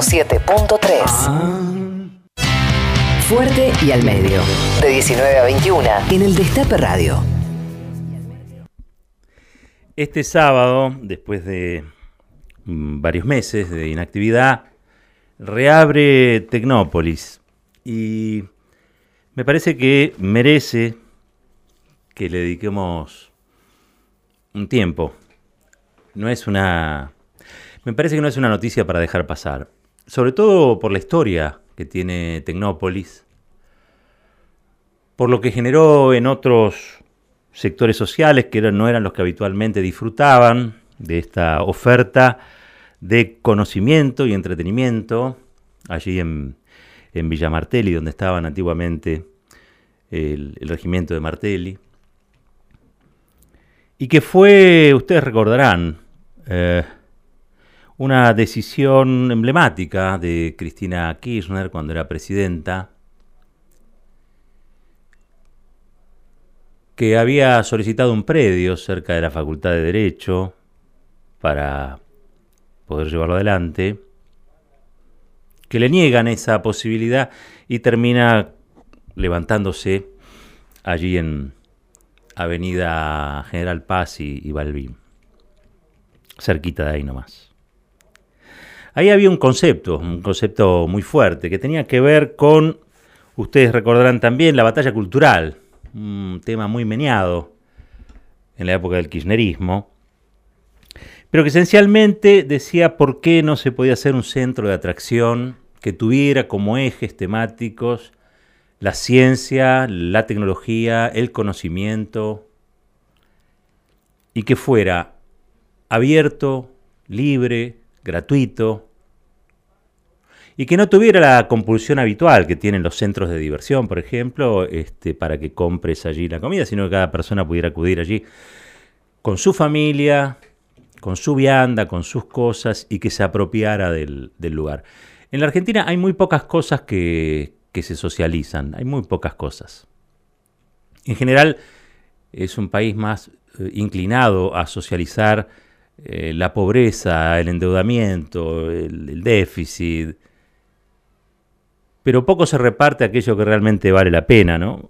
107.3. Fuerte y al medio. De 19 a 21 en el Destape Radio. Este sábado, después de mm, varios meses de inactividad, reabre Tecnópolis y me parece que merece que le dediquemos un tiempo. No es una... Me parece que no es una noticia para dejar pasar. Sobre todo por la historia que tiene Tecnópolis, por lo que generó en otros sectores sociales que no eran los que habitualmente disfrutaban de esta oferta de conocimiento y entretenimiento allí en, en Villa Martelli, donde estaban antiguamente el, regimiento de Martelli. Y que fue, ustedes recordarán, eh, una decisión emblemática de Cristina Kirchner cuando era presidenta, que había solicitado un predio cerca de la Facultad de Derecho para poder llevarlo adelante, que le niegan esa posibilidad y termina levantándose allí en Avenida General Paz y, Balbín, cerquita de ahí nomás. Ahí había un concepto, un concepto muy fuerte, que tenía que ver con, ustedes recordarán también, la batalla cultural, un tema muy meneado en la época del kirchnerismo, pero que esencialmente decía por qué no se podía hacer un centro de atracción que tuviera como ejes temáticos la ciencia, la tecnología, el conocimiento, y que fuera abierto, libre, gratuito, y que no tuviera la compulsión habitual que tienen los centros de diversión, por ejemplo, este, para que compres allí la comida, sino que cada persona pudiera acudir allí con su familia, con su vianda, con sus cosas y que se apropiara del, lugar. En la Argentina hay muy pocas cosas que, se socializan, hay muy pocas cosas. En general es un país más eh, inclinado a socializar eh, la pobreza, el endeudamiento, el déficit, pero poco se reparte aquello que realmente vale la pena, ¿no?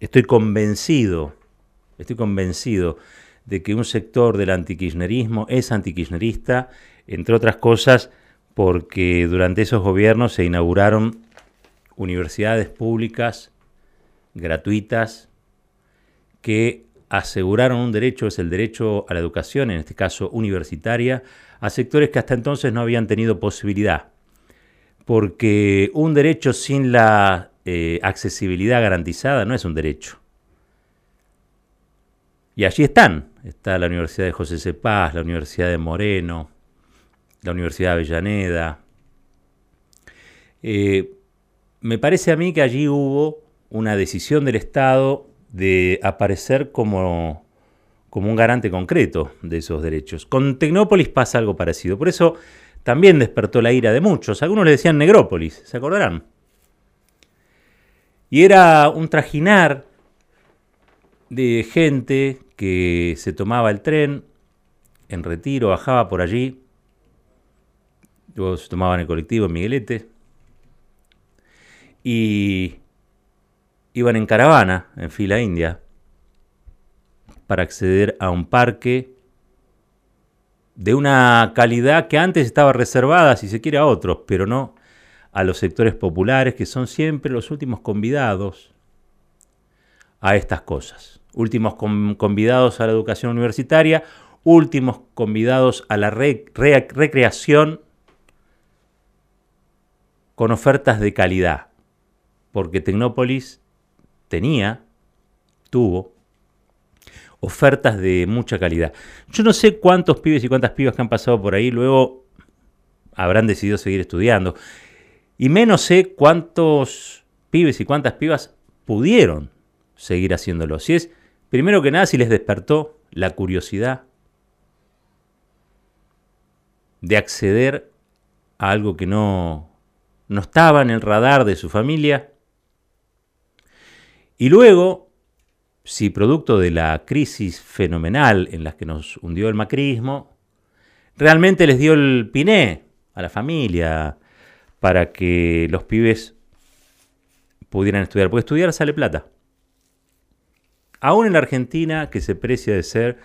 Estoy convencido, estoy convencido de que un sector del antikirchnerismo es antikirchnerista, entre otras cosas porque durante esos gobiernos se inauguraron universidades públicas gratuitas que aseguraron un derecho, es el derecho a la educación, en este caso universitaria, a sectores que hasta entonces no habían tenido posibilidad porque un derecho sin la eh, accesibilidad garantizada no es un derecho. Y allí están. Está la Universidad de José C. Paz, la Universidad de Moreno, la Universidad de Avellaneda. Eh, me parece a mí que allí hubo una decisión del Estado de aparecer como, como un garante concreto de esos derechos. Con Tecnópolis pasa algo parecido. Por eso también despertó la ira de muchos. Algunos le decían Negrópolis, ¿se acordarán? Y era un trajinar de gente que se tomaba el tren en retiro, bajaba por allí, luego se tomaban el colectivo en Miguelete y iban en caravana, en fila india, para acceder a un parque de una calidad que antes estaba reservada, si se quiere, a otros, pero no a los sectores populares, que son siempre los últimos convidados a estas cosas. Últimos convidados a la educación universitaria, últimos convidados a la recreación con ofertas de calidad, porque Tecnópolis tenía, tuvo, ofertas de mucha calidad. Yo no sé cuántos pibes y cuántas pibas que han pasado por ahí luego habrán decidido seguir estudiando. Y menos sé cuántos pibes y cuántas pibas pudieron seguir haciéndolo. Si es, primero que nada, si les despertó la curiosidad de acceder a algo que no, no estaba en el radar de su familia. Y luego si producto de la crisis fenomenal en la que nos hundió el macrismo, realmente les dio el piné a la familia, para que los pibes pudieran estudiar, porque estudiar sale plata. Aún en la Argentina, que se precia de ser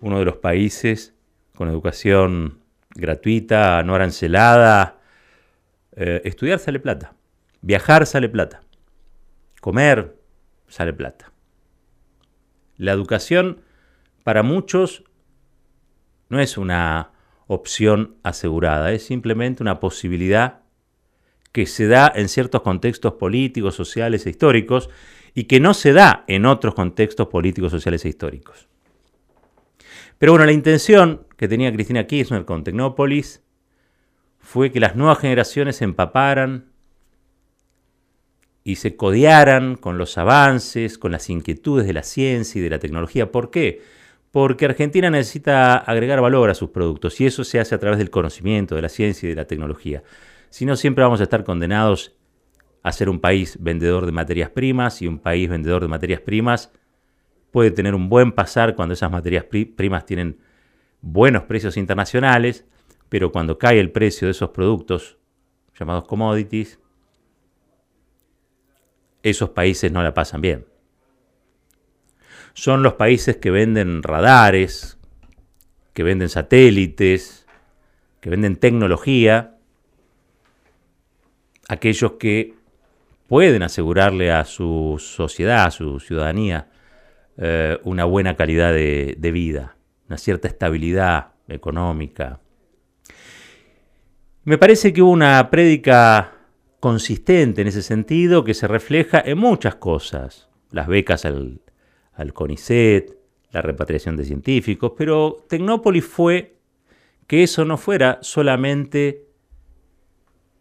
uno de los países con educación gratuita, no arancelada, eh, estudiar sale plata, viajar sale plata, comer sale plata. La educación para muchos no es una opción asegurada, es simplemente una posibilidad que se da en ciertos contextos políticos, sociales e históricos y que no se da en otros contextos políticos, sociales e históricos. Pero bueno, la intención que tenía Cristina Kirchner con Tecnópolis fue que las nuevas generaciones se empaparan y se codearan con los avances, con las inquietudes de la ciencia y de la tecnología. ¿Por qué? Porque Argentina necesita agregar valor a sus productos y eso se hace a través del conocimiento, de la ciencia y de la tecnología. Si no, siempre vamos a estar condenados a ser un país vendedor de materias primas y un país vendedor de materias primas puede tener un buen pasar cuando esas materias primas tienen buenos precios internacionales, pero cuando cae el precio de esos productos llamados commodities, esos países no la pasan bien. Son los países que venden radares, que venden satélites, que venden tecnología, aquellos que pueden asegurarle a su sociedad, a su ciudadanía, eh, una buena calidad de, de vida, una cierta estabilidad económica. Me parece que hubo una prédica consistente en ese sentido que se refleja en muchas cosas. Las becas al, CONICET, la repatriación de científicos, pero Tecnópolis fue que eso no fuera solamente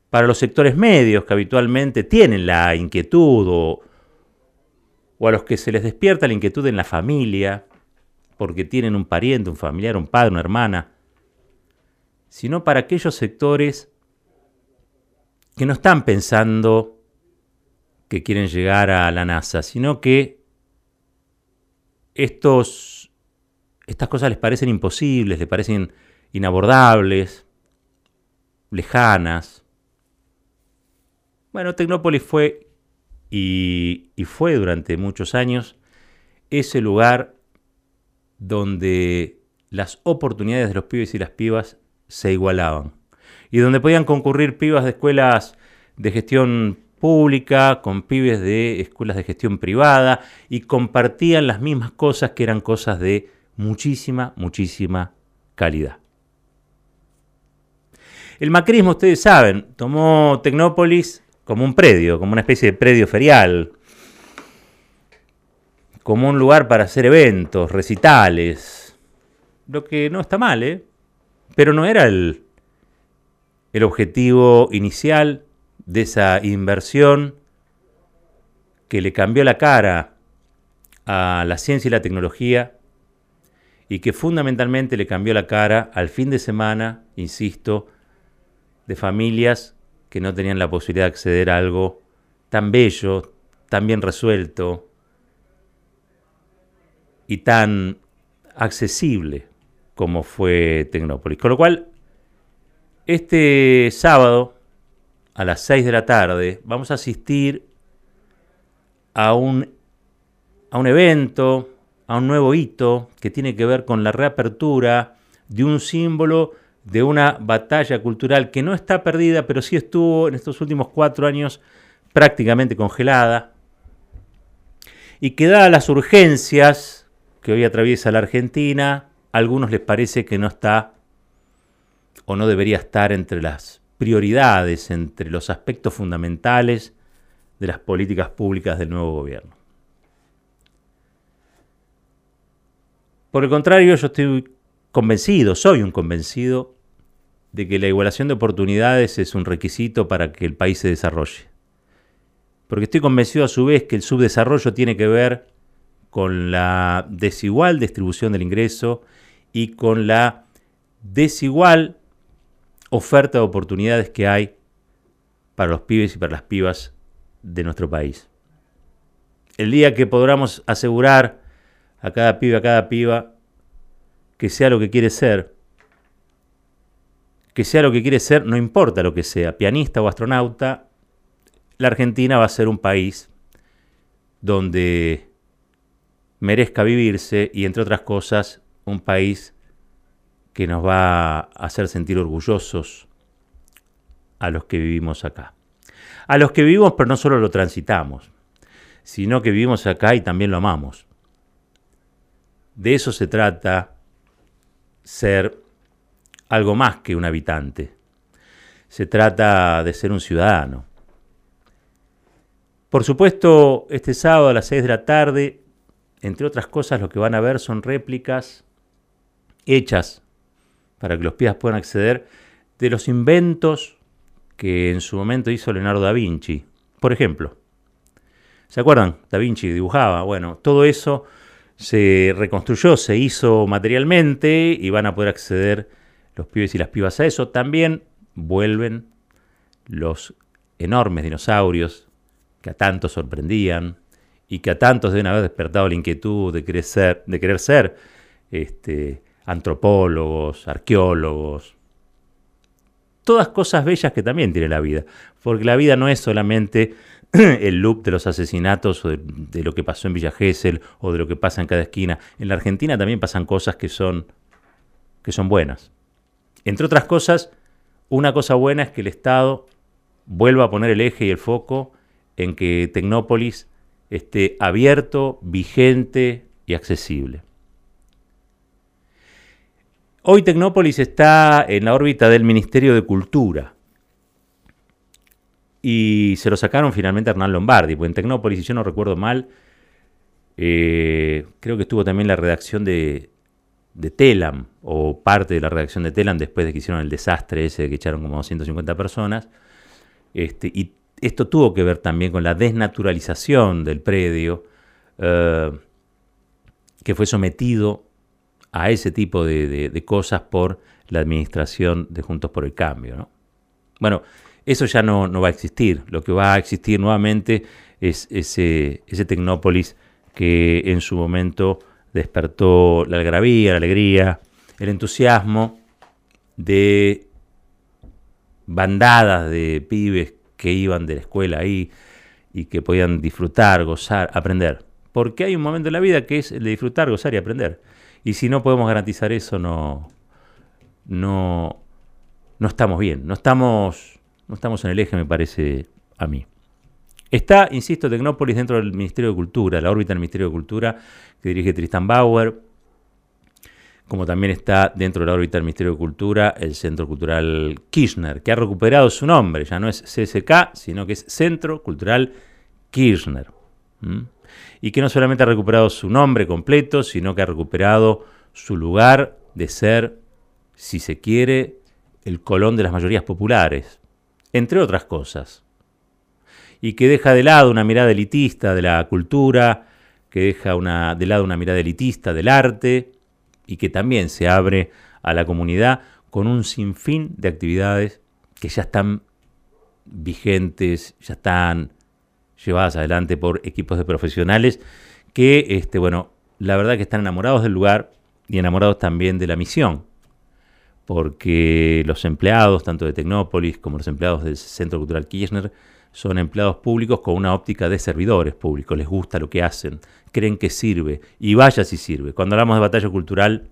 para los sectores medios que habitualmente tienen la inquietud o, o a los que se les despierta la inquietud en la familia, porque tienen un pariente, un familiar, un padre, una hermana, sino para aquellos sectores que no están pensando que quieren llegar a la NASA, sino que estos, estas cosas les parecen imposibles, les parecen inabordables, lejanas. Bueno, Tecnópolis fue y, fue durante muchos años ese lugar donde las oportunidades de los pibes y las pibas se igualaban y donde podían concurrir pibas de escuelas de gestión pública con pibes de escuelas de gestión privada y compartían las mismas cosas que eran cosas de muchísima, muchísima calidad. El macrismo, ustedes saben, tomó Tecnópolis como un predio, como una especie de predio ferial, como un lugar para hacer eventos, recitales, lo que no está mal, ¿eh? pero no era el, el objetivo inicial de esa inversión que le cambió la cara a la ciencia y la tecnología y que fundamentalmente le cambió la cara al fin de semana, insisto, de familias que no tenían la posibilidad de acceder a algo tan bello, tan bien resuelto y tan accesible como fue Tecnópolis. Con lo cual, este sábado, a las 6 de la tarde, vamos a asistir a un, a un evento, a un nuevo hito que tiene que ver con la reapertura de un símbolo de una batalla cultural que no está perdida, pero sí estuvo en estos últimos cuatro años prácticamente congelada, y que dadas las urgencias que hoy atraviesa la Argentina, a algunos les parece que no está o no debería estar entre las prioridades, entre los aspectos fundamentales de las políticas públicas del nuevo gobierno. Por el contrario, yo estoy convencido, soy un convencido de que la igualación de oportunidades es un requisito para que el país se desarrolle. Porque estoy convencido a su vez que el subdesarrollo tiene que ver con la desigual distribución del ingreso y con la desigual oferta de oportunidades que hay para los pibes y para las pibas de nuestro país. El día que podamos asegurar a cada pibe, a cada piba, que sea lo que quiere ser, que sea lo que quiere ser, no importa lo que sea, pianista o astronauta, la Argentina va a ser un país donde merezca vivirse y, entre otras cosas, un país que nos va a hacer sentir orgullosos a los que vivimos acá. A los que vivimos, pero no solo lo transitamos, sino que vivimos acá y también lo amamos. De eso se trata ser algo más que un habitante. Se trata de ser un ciudadano. Por supuesto, este sábado a las 6 de la tarde, entre otras cosas, lo que van a ver son réplicas hechas para que los pies puedan acceder de los inventos que en su momento hizo Leonardo da Vinci. Por ejemplo, ¿se acuerdan? Da Vinci dibujaba. Bueno, todo eso se reconstruyó, se hizo materialmente y van a poder acceder los pibes y las pibas a eso. También vuelven los enormes dinosaurios que a tantos sorprendían y que a tantos deben haber despertado la inquietud de querer ser, de querer ser este, antropólogos, arqueólogos. Todas cosas bellas que también tiene la vida, porque la vida no es solamente el loop de los asesinatos o de, lo que pasó en Villa Gesell o de lo que pasa en cada esquina. En la Argentina también pasan cosas que son, que son buenas. Entre otras cosas, una cosa buena es que el Estado vuelva a poner el eje y el foco en que Tecnópolis esté abierto, vigente y accesible. Hoy Tecnópolis está en la órbita del Ministerio de Cultura y se lo sacaron finalmente a Hernán Lombardi, porque en Tecnópolis, si yo no recuerdo mal, eh, creo que estuvo también la redacción de, Telam, o parte de la redacción de Telam, después de que hicieron el desastre ese que echaron como 150 personas. Este, y esto tuvo que ver también con la desnaturalización del predio, eh, que fue sometido a ese tipo de, cosas por la administración de Juntos por el Cambio. Bueno, eso ya no, va a existir. Lo que va a existir nuevamente es ese, ese Tecnópolis que en su momento despertó la algarabía, la alegría, el entusiasmo de bandadas de pibes que iban de la escuela ahí y que podían disfrutar, gozar, aprender. Porque hay un momento en la vida que es el de disfrutar, gozar y aprender. Y si no podemos garantizar eso, no, no, no estamos bien. No estamos no estamos en el eje, me parece a mí. Está, insisto, Tecnópolis dentro del Ministerio de Cultura, la órbita del Ministerio de Cultura que dirige Tristan Bauer, como también está dentro de la órbita del Ministerio de Cultura el Centro Cultural Kirchner, que ha recuperado su nombre, ya no es CSK, sino que es Centro Cultural Kirchner. Y que no solamente ha recuperado su nombre completo, sino que ha recuperado su lugar de ser, si se quiere, el colón de las mayorías populares, entre otras cosas. Y que deja de lado una mirada elitista de la cultura, que deja de lado una mirada elitista del arte y que también se abre a la comunidad con un sinfín de actividades que ya están vigentes, ya están llevadas adelante por equipos de profesionales que, este, bueno, la verdad que están enamorados del lugar y enamorados también de la misión. Porque los empleados, tanto de Tecnópolis como los empleados del Centro Cultural Kirchner, son empleados públicos con una óptica de servidores públicos, les gusta lo que hacen, creen que sirve, y vaya si sirve. Cuando hablamos de batalla cultural,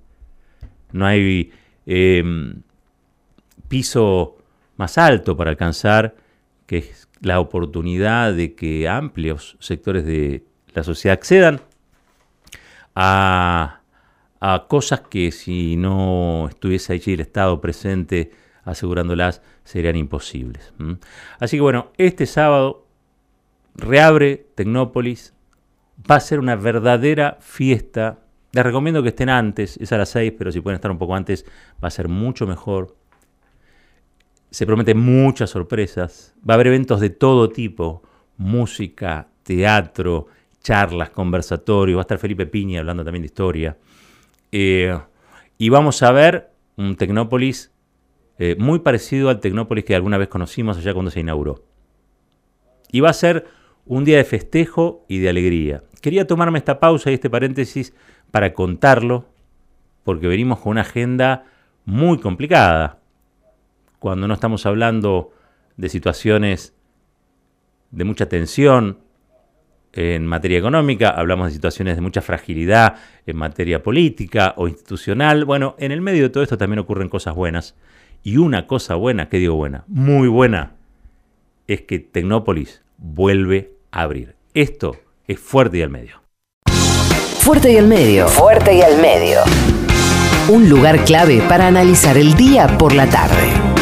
no hay em, piso más alto para alcanzar que es la oportunidad de que amplios sectores de la sociedad accedan a cosas que si no estuviese allí el Estado presente asegurándolas serían imposibles. Así que bueno, este sábado reabre Tecnópolis, va a ser una verdadera fiesta. Les recomiendo que estén antes, es a las 6, pero si pueden estar un poco antes va a ser mucho mejor. Se prometen muchas sorpresas, va a haber eventos de todo tipo, música, teatro, charlas, conversatorios, va a estar Felipe Piña hablando también de historia. Eh, y vamos a ver un Tecnópolis eh, muy parecido al Tecnópolis que alguna vez conocimos allá cuando se inauguró. Y va a ser un día de festejo y de alegría. Quería tomarme esta pausa y este paréntesis para contarlo, porque venimos con una agenda muy complicada. Cuando no estamos hablando de situaciones de mucha tensión en materia económica, hablamos de situaciones de mucha fragilidad en materia política o institucional. Bueno, en el medio de todo esto también ocurren cosas buenas. Y una cosa buena, ¿qué digo buena? Muy buena, es que Tecnópolis vuelve a abrir. Esto es Fuerte y al Medio. Fuerte y al Medio. Fuerte y al Medio. Un lugar clave para analizar el día por la tarde.